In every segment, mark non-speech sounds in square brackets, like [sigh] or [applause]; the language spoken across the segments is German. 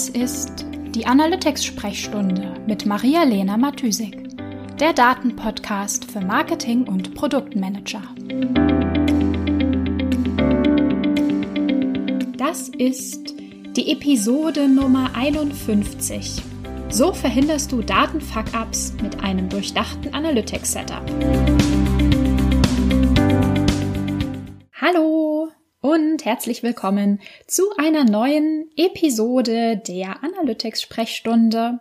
Das ist die Analytics-Sprechstunde mit Maria-Lena Matysik, der Datenpodcast für Marketing und Produktmanager. Das ist die Episode Nummer 51. So verhinderst du Datenfuck-ups mit einem durchdachten Analytics-Setup. Herzlich willkommen zu einer neuen Episode der Analytics-Sprechstunde.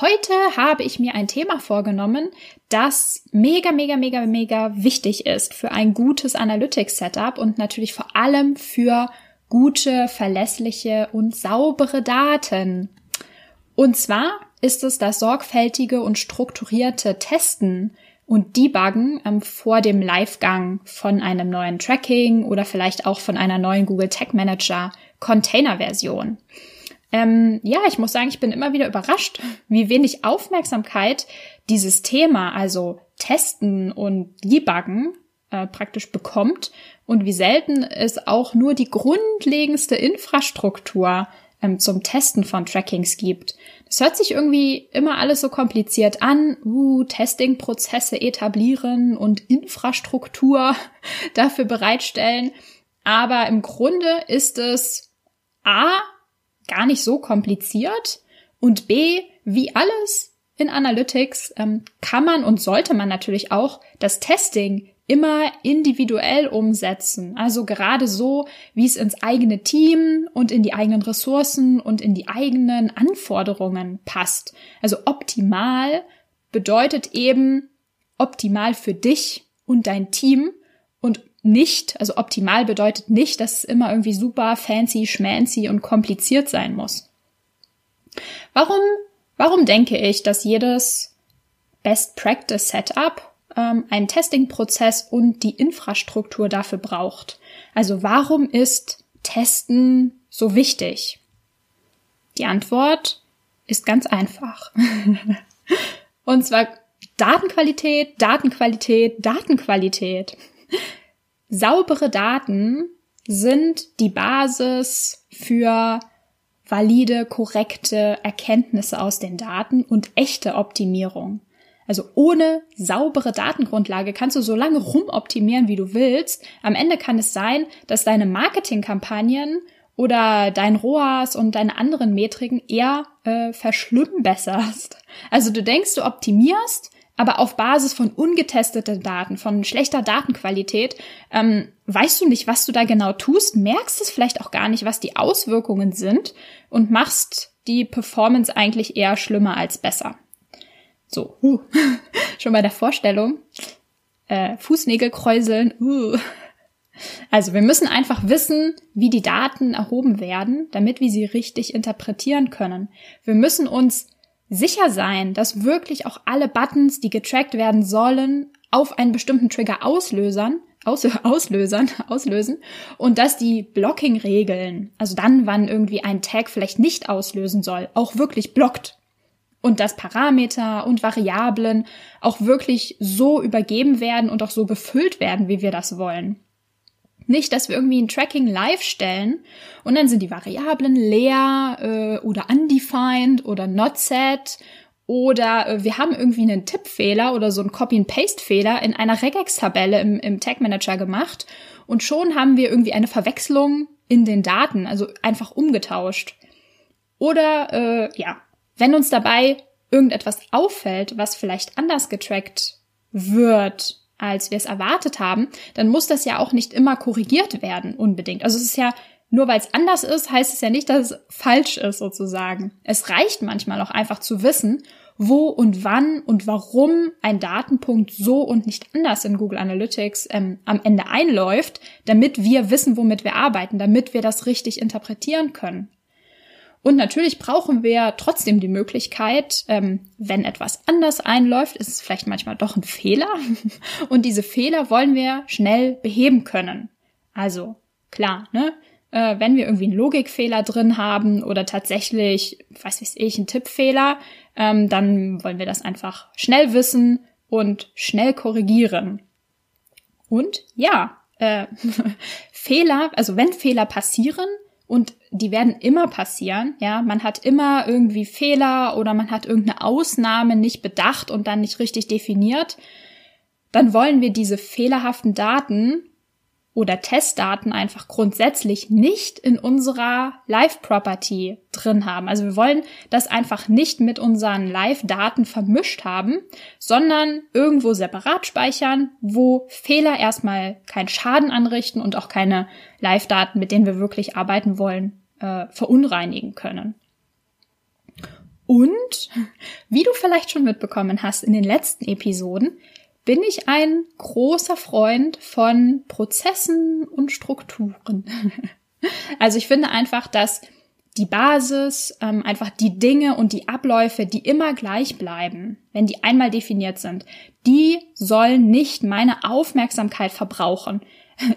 Heute habe ich mir ein Thema vorgenommen, das mega, mega, mega, mega wichtig ist für ein gutes Analytics-Setup und natürlich vor allem für gute, verlässliche und saubere Daten. Und zwar ist es das sorgfältige und strukturierte Testen und Debuggen ähm, vor dem Livegang von einem neuen Tracking oder vielleicht auch von einer neuen Google Tag Manager Container-Version. Ähm, ja, ich muss sagen, ich bin immer wieder überrascht, wie wenig Aufmerksamkeit dieses Thema, also Testen und Debuggen, äh, praktisch bekommt und wie selten es auch nur die grundlegendste Infrastruktur ähm, zum Testen von Trackings gibt. Das hört sich irgendwie immer alles so kompliziert an. Uh, Testing-Prozesse etablieren und Infrastruktur [laughs] dafür bereitstellen. Aber im Grunde ist es A, gar nicht so kompliziert und B, wie alles in Analytics ähm, kann man und sollte man natürlich auch das Testing immer individuell umsetzen. Also gerade so, wie es ins eigene Team und in die eigenen Ressourcen und in die eigenen Anforderungen passt. Also optimal bedeutet eben optimal für dich und dein Team und nicht, also optimal bedeutet nicht, dass es immer irgendwie super fancy, schmancy und kompliziert sein muss. Warum, warum denke ich, dass jedes Best Practice Setup ähm, einen Testing-Prozess und die Infrastruktur dafür braucht. Also warum ist Testen so wichtig? Die Antwort ist ganz einfach. [laughs] und zwar Datenqualität, Datenqualität, Datenqualität. Saubere Daten sind die Basis für valide, korrekte Erkenntnisse aus den Daten und echte Optimierung. Also ohne saubere Datengrundlage kannst du so lange rumoptimieren, wie du willst. Am Ende kann es sein, dass deine Marketingkampagnen oder dein ROAS und deine anderen Metriken eher äh, verschlimmbesserst. Also du denkst, du optimierst, aber auf Basis von ungetesteten Daten, von schlechter Datenqualität, ähm, weißt du nicht, was du da genau tust, merkst es vielleicht auch gar nicht, was die Auswirkungen sind und machst die Performance eigentlich eher schlimmer als besser. So, uh, [laughs] schon bei der Vorstellung. Äh, Fußnägel kräuseln. Uh. Also wir müssen einfach wissen, wie die Daten erhoben werden, damit wir sie richtig interpretieren können. Wir müssen uns sicher sein, dass wirklich auch alle Buttons, die getrackt werden sollen, auf einen bestimmten Trigger auslösern, aus, [laughs] auslösern, auslösen und dass die Blocking-Regeln, also dann, wann irgendwie ein Tag vielleicht nicht auslösen soll, auch wirklich blockt und dass Parameter und Variablen auch wirklich so übergeben werden und auch so befüllt werden, wie wir das wollen. Nicht, dass wir irgendwie ein Tracking live stellen und dann sind die Variablen leer äh, oder undefined oder not set oder äh, wir haben irgendwie einen Tippfehler oder so einen Copy-and-Paste-Fehler in einer Regex-Tabelle im, im Tag Manager gemacht und schon haben wir irgendwie eine Verwechslung in den Daten, also einfach umgetauscht. Oder äh, ja, wenn uns dabei irgendetwas auffällt, was vielleicht anders getrackt wird, als wir es erwartet haben, dann muss das ja auch nicht immer korrigiert werden, unbedingt. Also es ist ja, nur weil es anders ist, heißt es ja nicht, dass es falsch ist, sozusagen. Es reicht manchmal auch einfach zu wissen, wo und wann und warum ein Datenpunkt so und nicht anders in Google Analytics ähm, am Ende einläuft, damit wir wissen, womit wir arbeiten, damit wir das richtig interpretieren können. Und natürlich brauchen wir trotzdem die Möglichkeit, ähm, wenn etwas anders einläuft, ist es vielleicht manchmal doch ein Fehler. [laughs] Und diese Fehler wollen wir schnell beheben können. Also klar, ne? Äh, wenn wir irgendwie einen Logikfehler drin haben oder tatsächlich, was weiß ich, einen Tippfehler, ähm, dann wollen wir das einfach schnell wissen und schnell korrigieren. Und ja, äh, [laughs] Fehler, also wenn Fehler passieren, und die werden immer passieren, ja. Man hat immer irgendwie Fehler oder man hat irgendeine Ausnahme nicht bedacht und dann nicht richtig definiert. Dann wollen wir diese fehlerhaften Daten oder Testdaten einfach grundsätzlich nicht in unserer Live-Property drin haben. Also wir wollen das einfach nicht mit unseren Live-Daten vermischt haben, sondern irgendwo separat speichern, wo Fehler erstmal keinen Schaden anrichten und auch keine Live-Daten, mit denen wir wirklich arbeiten wollen, äh, verunreinigen können. Und, wie du vielleicht schon mitbekommen hast in den letzten Episoden, bin ich ein großer Freund von Prozessen und Strukturen. [laughs] also ich finde einfach, dass die Basis, ähm, einfach die Dinge und die Abläufe, die immer gleich bleiben, wenn die einmal definiert sind, die sollen nicht meine Aufmerksamkeit verbrauchen.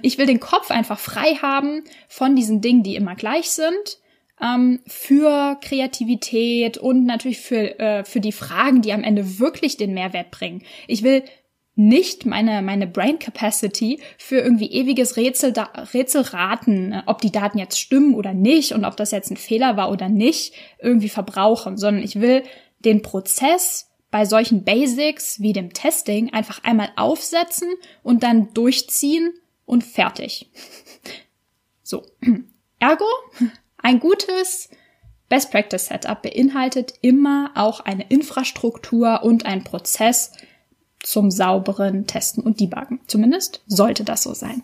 Ich will den Kopf einfach frei haben von diesen Dingen, die immer gleich sind, ähm, für Kreativität und natürlich für, äh, für die Fragen, die am Ende wirklich den Mehrwert bringen. Ich will nicht meine, meine Brain Capacity für irgendwie ewiges Rätsel, da, Rätselraten, äh, ob die Daten jetzt stimmen oder nicht und ob das jetzt ein Fehler war oder nicht, irgendwie verbrauchen, sondern ich will den Prozess bei solchen Basics wie dem Testing einfach einmal aufsetzen und dann durchziehen und fertig. [laughs] So. Ergo, ein gutes Best Practice Setup beinhaltet immer auch eine Infrastruktur und einen Prozess, zum sauberen Testen und Debuggen. Zumindest sollte das so sein.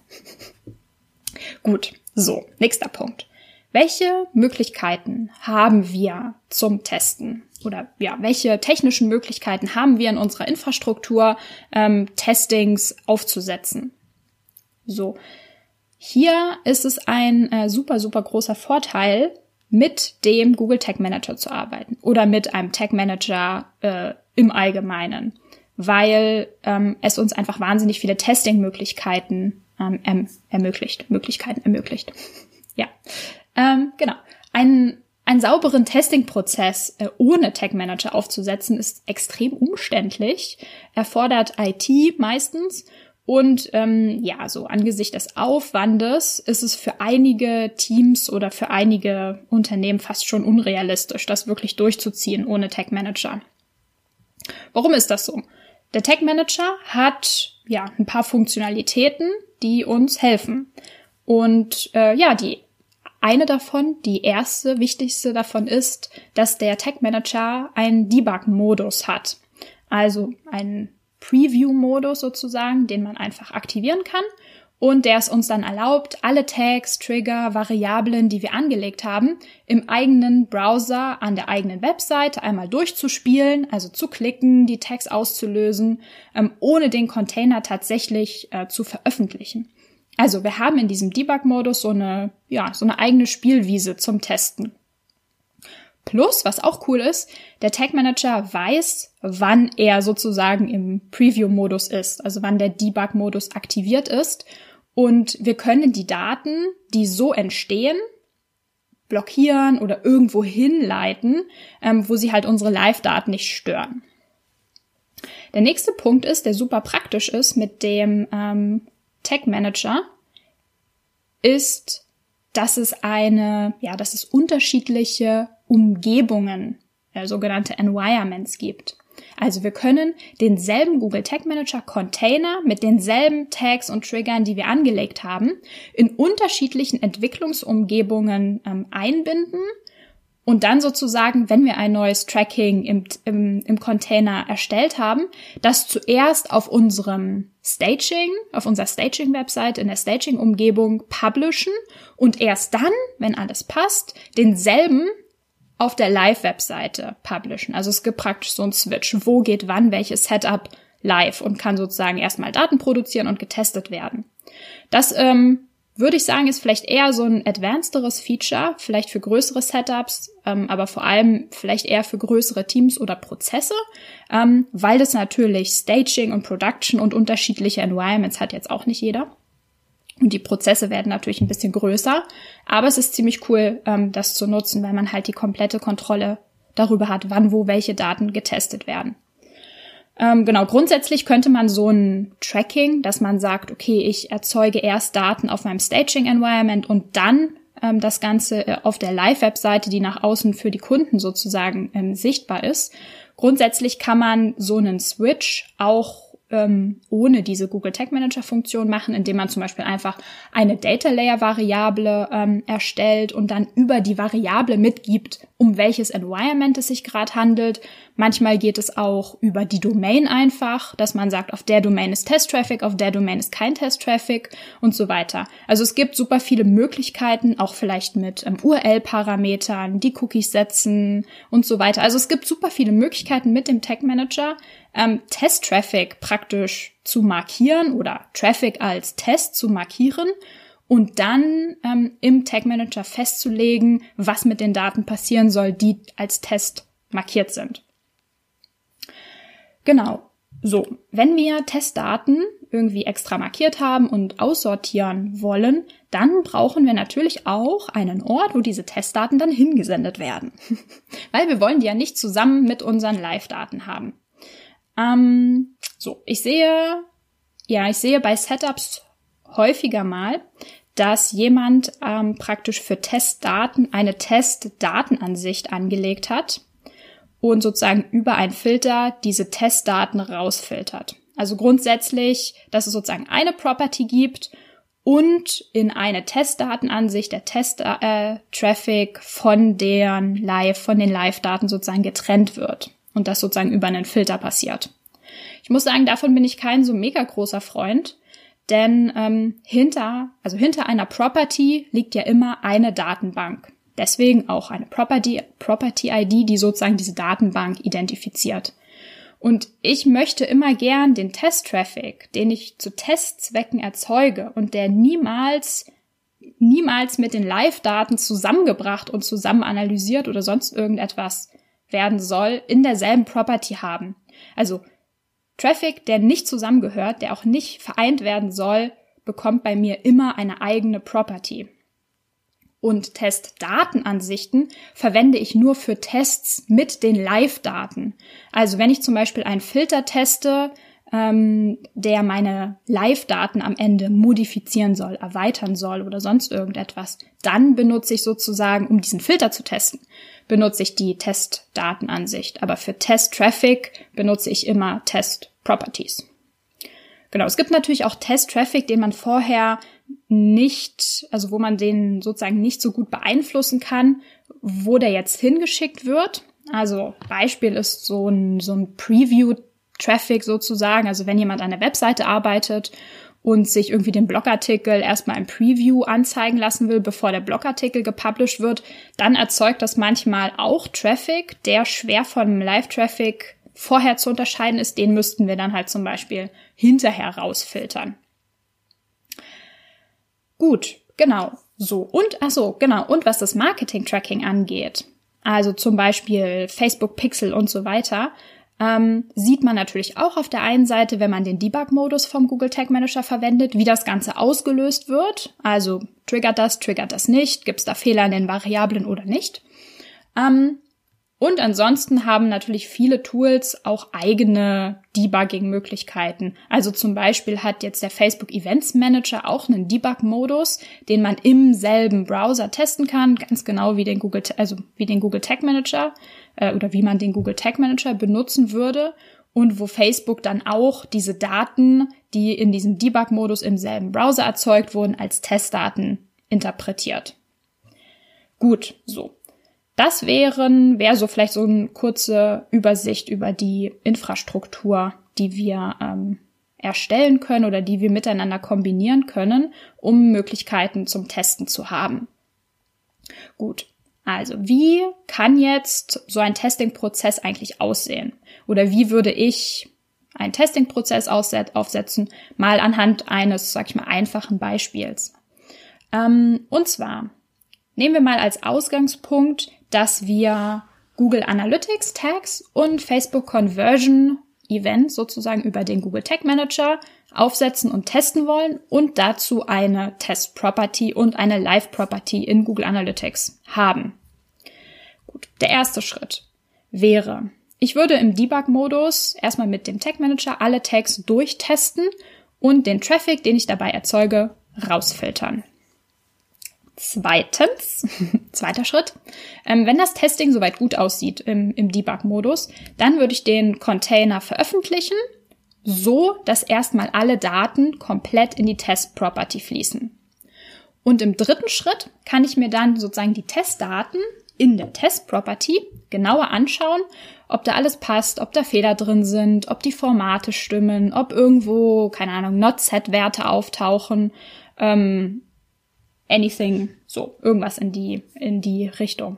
[laughs] Gut, so, nächster Punkt. Welche Möglichkeiten haben wir zum Testen? Oder ja, welche technischen Möglichkeiten haben wir in unserer Infrastruktur, ähm, Testings aufzusetzen? So, hier ist es ein äh, super, super großer Vorteil, mit dem Google Tag Manager zu arbeiten oder mit einem Tag Manager äh, im Allgemeinen weil ähm, es uns einfach wahnsinnig viele Testing-Möglichkeiten ähm, erm ermöglicht, Möglichkeiten ermöglicht. [laughs] ja, ähm, genau. Ein einen sauberen Testing-Prozess äh, ohne Tag Manager aufzusetzen, ist extrem umständlich, erfordert IT meistens und ähm, ja, so angesichts des Aufwandes ist es für einige Teams oder für einige Unternehmen fast schon unrealistisch, das wirklich durchzuziehen ohne Tag Manager. Warum ist das so? Der Tag Manager hat ja ein paar Funktionalitäten, die uns helfen. Und äh, ja, die eine davon, die erste, wichtigste davon ist, dass der Tag Manager einen Debug-Modus hat. Also einen Preview-Modus sozusagen, den man einfach aktivieren kann und der es uns dann erlaubt, alle Tags, Trigger, Variablen, die wir angelegt haben, im eigenen Browser an der eigenen Webseite einmal durchzuspielen, also zu klicken, die Tags auszulösen, ähm, ohne den Container tatsächlich äh, zu veröffentlichen. Also wir haben in diesem Debug-Modus so eine, ja, so eine eigene Spielwiese zum Testen. Plus, was auch cool ist, der Tag Manager weiß, wann er sozusagen im Preview-Modus ist, also wann der Debug-Modus aktiviert ist und wir können die Daten, die so entstehen, blockieren oder irgendwo hinleiten, ähm, wo sie halt unsere Live-Daten nicht stören. Der nächste Punkt ist, der super praktisch ist mit dem ähm, Tag Manager, ist, dass es eine, ja, dass es unterschiedliche Umgebungen, äh, sogenannte Environments gibt. Also wir können denselben Google Tag Manager Container mit denselben Tags und Triggern, die wir angelegt haben, in unterschiedlichen Entwicklungsumgebungen ähm, einbinden und dann sozusagen, wenn wir ein neues Tracking im, im, im Container erstellt haben, das zuerst auf unserem Staging, auf unserer Staging-Website in der Staging-Umgebung publishen und erst dann, wenn alles passt, denselben auf der Live-Webseite publishen. Also es gibt praktisch so einen Switch. Wo geht wann welches Setup live und kann sozusagen erstmal Daten produzieren und getestet werden. Das ähm, würde ich sagen, ist vielleicht eher so ein advancederes Feature, vielleicht für größere Setups, ähm, aber vor allem vielleicht eher für größere Teams oder Prozesse, ähm, weil das natürlich Staging und Production und unterschiedliche Environments hat jetzt auch nicht jeder. Und die Prozesse werden natürlich ein bisschen größer, aber es ist ziemlich cool, ähm, das zu nutzen, weil man halt die komplette Kontrolle darüber hat, wann wo welche Daten getestet werden. Ähm, genau, grundsätzlich könnte man so ein Tracking, dass man sagt, okay, ich erzeuge erst Daten auf meinem Staging-Environment und dann ähm, das Ganze äh, auf der Live-Webseite, die nach außen für die Kunden sozusagen ähm, sichtbar ist. Grundsätzlich kann man so einen Switch auch ähm, ohne diese Google Tag Manager Funktion machen, indem man zum Beispiel einfach eine Data Layer Variable ähm, erstellt und dann über die Variable mitgibt, um welches Environment es sich gerade handelt. Manchmal geht es auch über die Domain einfach, dass man sagt, auf der Domain ist Test Traffic, auf der Domain ist kein Test Traffic und so weiter. Also es gibt super viele Möglichkeiten, auch vielleicht mit ähm, URL-Parametern, die Cookies setzen und so weiter. Also es gibt super viele Möglichkeiten mit dem Tag Manager, ähm, Test-Traffic praktisch zu markieren oder Traffic als Test zu markieren und dann ähm, im Tag Manager festzulegen, was mit den Daten passieren soll, die als Test markiert sind. Genau. So, wenn wir Testdaten irgendwie extra markiert haben und aussortieren wollen, dann brauchen wir natürlich auch einen Ort, wo diese Testdaten dann hingesendet werden. [laughs] Weil wir wollen die ja nicht zusammen mit unseren Live-Daten haben. Ähm, so, ich sehe, ja, ich sehe bei Setups häufiger mal, dass jemand ähm, praktisch für Testdaten eine Testdatenansicht angelegt hat und sozusagen über einen Filter diese Testdaten rausfiltert. Also grundsätzlich, dass es sozusagen eine Property gibt und in eine Testdatenansicht der Test-Traffic äh, von deren Live, von den Live-Daten sozusagen getrennt wird und das sozusagen über einen Filter passiert. Ich muss sagen, davon bin ich kein so mega großer Freund, denn ähm, hinter, also hinter einer Property liegt ja immer eine Datenbank. Deswegen auch eine Property, Property ID, die sozusagen diese Datenbank identifiziert. Und ich möchte immer gern den Test-Traffic, den ich zu Testzwecken erzeuge und der niemals, niemals mit den Live-Daten zusammengebracht und zusammen analysiert oder sonst irgendetwas werden soll, in derselben Property haben. Also Traffic, der nicht zusammengehört, der auch nicht vereint werden soll, bekommt bei mir immer eine eigene Property. Und Testdatenansichten verwende ich nur für Tests mit den Live-Daten. Also wenn ich zum Beispiel einen Filter teste, ähm, der meine Live-Daten am Ende modifizieren soll, erweitern soll oder sonst irgendetwas, dann benutze ich sozusagen, um diesen Filter zu testen, benutze ich die Testdatenansicht. Aber für Test-Traffic benutze ich immer Test-Properties. Genau, es gibt natürlich auch Test-Traffic, den man vorher nicht, also wo man den sozusagen nicht so gut beeinflussen kann, wo der jetzt hingeschickt wird. Also Beispiel ist so ein, so ein Preview-Traffic sozusagen. Also wenn jemand an der Webseite arbeitet und sich irgendwie den Blogartikel erstmal im Preview anzeigen lassen will, bevor der Blogartikel gepublished wird, dann erzeugt das manchmal auch Traffic, der schwer von Live-Traffic vorher zu unterscheiden ist. Den müssten wir dann halt zum Beispiel hinterher rausfiltern. Gut, genau. So. Und, ach so, genau. Und was das Marketing-Tracking angeht, also zum Beispiel Facebook Pixel und so weiter, ähm, sieht man natürlich auch auf der einen Seite, wenn man den Debug-Modus vom Google Tag Manager verwendet, wie das Ganze ausgelöst wird. Also triggert das, triggert das nicht, gibt es da Fehler in den Variablen oder nicht. Ähm, und ansonsten haben natürlich viele Tools auch eigene Debugging-Möglichkeiten. Also zum Beispiel hat jetzt der Facebook Events Manager auch einen Debug-Modus, den man im selben Browser testen kann, ganz genau wie den Google, also wie den Google Tag Manager äh, oder wie man den Google Tag Manager benutzen würde und wo Facebook dann auch diese Daten, die in diesem Debug-Modus im selben Browser erzeugt wurden, als Testdaten interpretiert. Gut, so. Das wären, wäre so vielleicht so eine kurze Übersicht über die Infrastruktur, die wir ähm, erstellen können oder die wir miteinander kombinieren können, um Möglichkeiten zum Testen zu haben. Gut. Also, wie kann jetzt so ein Testing-Prozess eigentlich aussehen? Oder wie würde ich einen Testing-Prozess aufsetzen? Mal anhand eines, sag ich mal, einfachen Beispiels. Ähm, und zwar nehmen wir mal als Ausgangspunkt dass wir Google Analytics Tags und Facebook Conversion Event sozusagen über den Google Tag Manager aufsetzen und testen wollen und dazu eine Test Property und eine Live Property in Google Analytics haben. Gut, der erste Schritt wäre, ich würde im Debug-Modus erstmal mit dem Tag Manager alle Tags durchtesten und den Traffic, den ich dabei erzeuge, rausfiltern. Zweitens, [laughs] zweiter Schritt, ähm, wenn das Testing soweit gut aussieht im, im Debug-Modus, dann würde ich den Container veröffentlichen, so dass erstmal alle Daten komplett in die Test-Property fließen. Und im dritten Schritt kann ich mir dann sozusagen die Testdaten in der Test-Property genauer anschauen, ob da alles passt, ob da Fehler drin sind, ob die Formate stimmen, ob irgendwo, keine Ahnung, Not-Set-Werte auftauchen, ähm, anything, so, irgendwas in die, in die Richtung.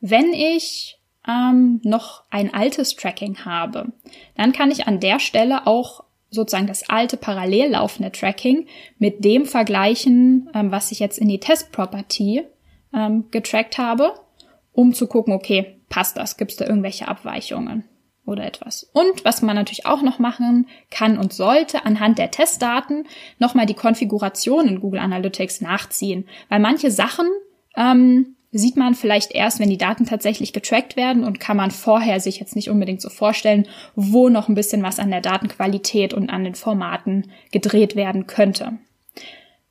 Wenn ich ähm, noch ein altes Tracking habe, dann kann ich an der Stelle auch sozusagen das alte parallel laufende Tracking mit dem vergleichen, ähm, was ich jetzt in die Test-Property ähm, getrackt habe, um zu gucken, okay, passt das? Gibt es da irgendwelche Abweichungen? Oder etwas. Und was man natürlich auch noch machen kann und sollte, anhand der Testdaten nochmal die Konfiguration in Google Analytics nachziehen. Weil manche Sachen ähm, sieht man vielleicht erst, wenn die Daten tatsächlich getrackt werden und kann man vorher sich jetzt nicht unbedingt so vorstellen, wo noch ein bisschen was an der Datenqualität und an den Formaten gedreht werden könnte.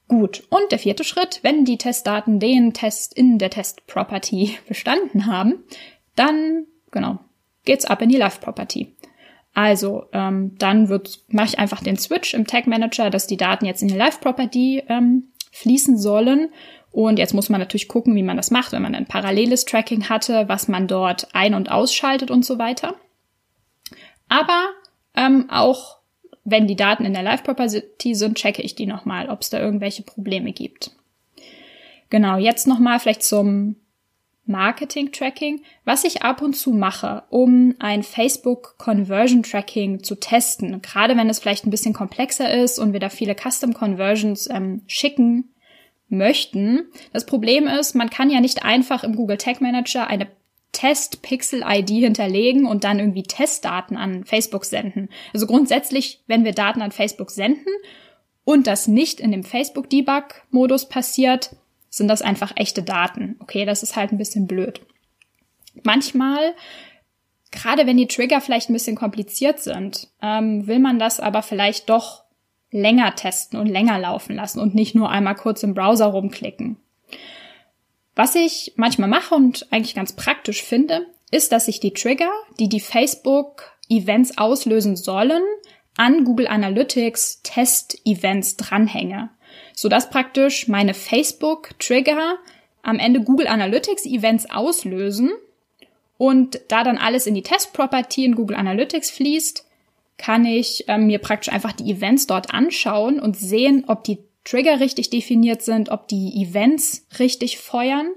Gut, und der vierte Schritt, wenn die Testdaten den Test in der Test Property [laughs] bestanden haben, dann, genau, geht's ab in die Live Property. Also ähm, dann mache ich einfach den Switch im Tag Manager, dass die Daten jetzt in die Live Property ähm, fließen sollen. Und jetzt muss man natürlich gucken, wie man das macht, wenn man ein paralleles Tracking hatte, was man dort ein- und ausschaltet und so weiter. Aber ähm, auch wenn die Daten in der Live Property sind, checke ich die nochmal, ob es da irgendwelche Probleme gibt. Genau, jetzt nochmal vielleicht zum Marketing-Tracking, was ich ab und zu mache, um ein Facebook Conversion Tracking zu testen, gerade wenn es vielleicht ein bisschen komplexer ist und wir da viele Custom Conversions ähm, schicken möchten. Das Problem ist, man kann ja nicht einfach im Google Tag Manager eine Test-Pixel-ID hinterlegen und dann irgendwie Testdaten an Facebook senden. Also grundsätzlich, wenn wir Daten an Facebook senden und das nicht in dem Facebook-Debug-Modus passiert, sind das einfach echte Daten. Okay, das ist halt ein bisschen blöd. Manchmal, gerade wenn die Trigger vielleicht ein bisschen kompliziert sind, ähm, will man das aber vielleicht doch länger testen und länger laufen lassen und nicht nur einmal kurz im Browser rumklicken. Was ich manchmal mache und eigentlich ganz praktisch finde, ist, dass ich die Trigger, die die Facebook-Events auslösen sollen, an Google Analytics Test-Events dranhänge sodass praktisch meine Facebook-Trigger am Ende Google Analytics Events auslösen und da dann alles in die Test-Property in Google Analytics fließt, kann ich ähm, mir praktisch einfach die Events dort anschauen und sehen, ob die Trigger richtig definiert sind, ob die Events richtig feuern,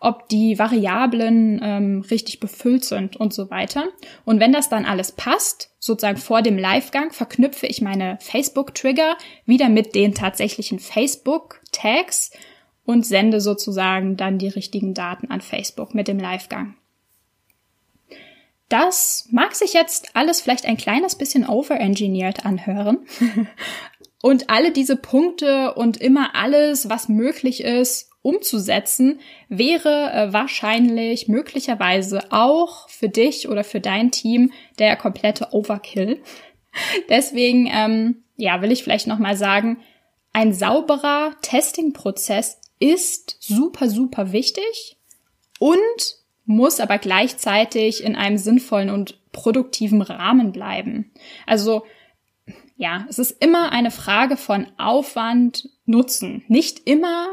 ob die Variablen ähm, richtig befüllt sind und so weiter. Und wenn das dann alles passt, sozusagen vor dem Livegang, verknüpfe ich meine Facebook-Trigger wieder mit den tatsächlichen Facebook-Tags und sende sozusagen dann die richtigen Daten an Facebook mit dem Livegang. Das mag sich jetzt alles vielleicht ein kleines bisschen overengineert anhören, [laughs] Und alle diese Punkte und immer alles, was möglich ist, umzusetzen, wäre äh, wahrscheinlich möglicherweise auch für dich oder für dein Team der komplette Overkill. [laughs] Deswegen, ähm, ja, will ich vielleicht noch mal sagen, ein sauberer Testing-Prozess ist super, super wichtig und muss aber gleichzeitig in einem sinnvollen und produktiven Rahmen bleiben. Also ja, es ist immer eine Frage von Aufwand, Nutzen. Nicht immer,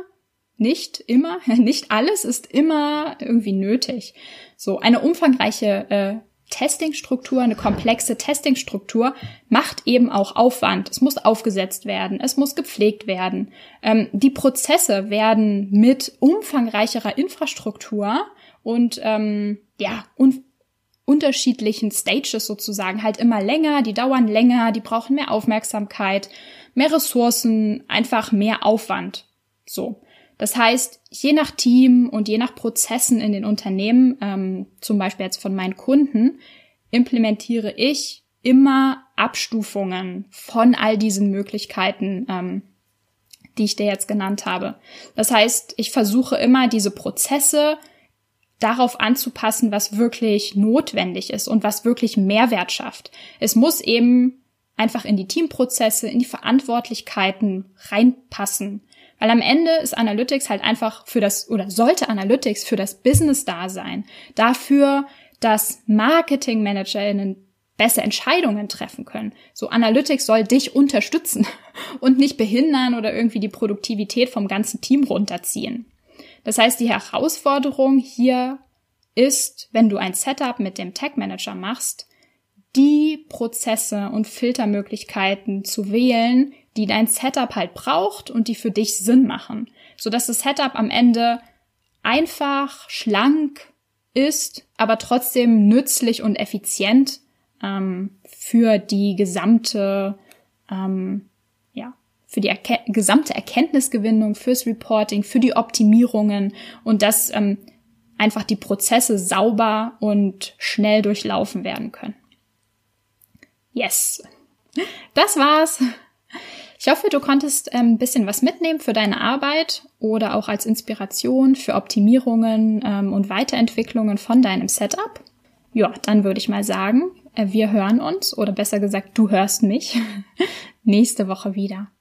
nicht immer, [laughs] nicht alles ist immer irgendwie nötig. So eine umfangreiche äh, Testingstruktur, eine komplexe Testingstruktur macht eben auch Aufwand. Es muss aufgesetzt werden, es muss gepflegt werden. Ähm, die Prozesse werden mit umfangreicherer Infrastruktur und ähm, ja und unterschiedlichen Stages sozusagen halt immer länger, die dauern länger, die brauchen mehr Aufmerksamkeit, mehr Ressourcen, einfach mehr Aufwand. So. Das heißt, je nach Team und je nach Prozessen in den Unternehmen, ähm, zum Beispiel jetzt von meinen Kunden, implementiere ich immer Abstufungen von all diesen Möglichkeiten, ähm, die ich dir jetzt genannt habe. Das heißt, ich versuche immer diese Prozesse darauf anzupassen, was wirklich notwendig ist und was wirklich Mehrwert schafft. Es muss eben einfach in die Teamprozesse, in die Verantwortlichkeiten reinpassen. Weil am Ende ist Analytics halt einfach für das, oder sollte Analytics für das Business da sein. Dafür, dass MarketingmanagerInnen bessere Entscheidungen treffen können. So Analytics soll dich unterstützen [laughs] und nicht behindern oder irgendwie die Produktivität vom ganzen Team runterziehen. Das heißt, die Herausforderung hier ist, wenn du ein Setup mit dem Tag Manager machst, die Prozesse und Filtermöglichkeiten zu wählen, die dein Setup halt braucht und die für dich Sinn machen, so dass das Setup am Ende einfach, schlank ist, aber trotzdem nützlich und effizient ähm, für die gesamte, ähm, für die Erke gesamte Erkenntnisgewinnung, fürs Reporting, für die Optimierungen und dass ähm, einfach die Prozesse sauber und schnell durchlaufen werden können. Yes. Das war's. Ich hoffe, du konntest ein ähm, bisschen was mitnehmen für deine Arbeit oder auch als Inspiration für Optimierungen ähm, und Weiterentwicklungen von deinem Setup. Ja, dann würde ich mal sagen, äh, wir hören uns oder besser gesagt, du hörst mich [laughs] nächste Woche wieder.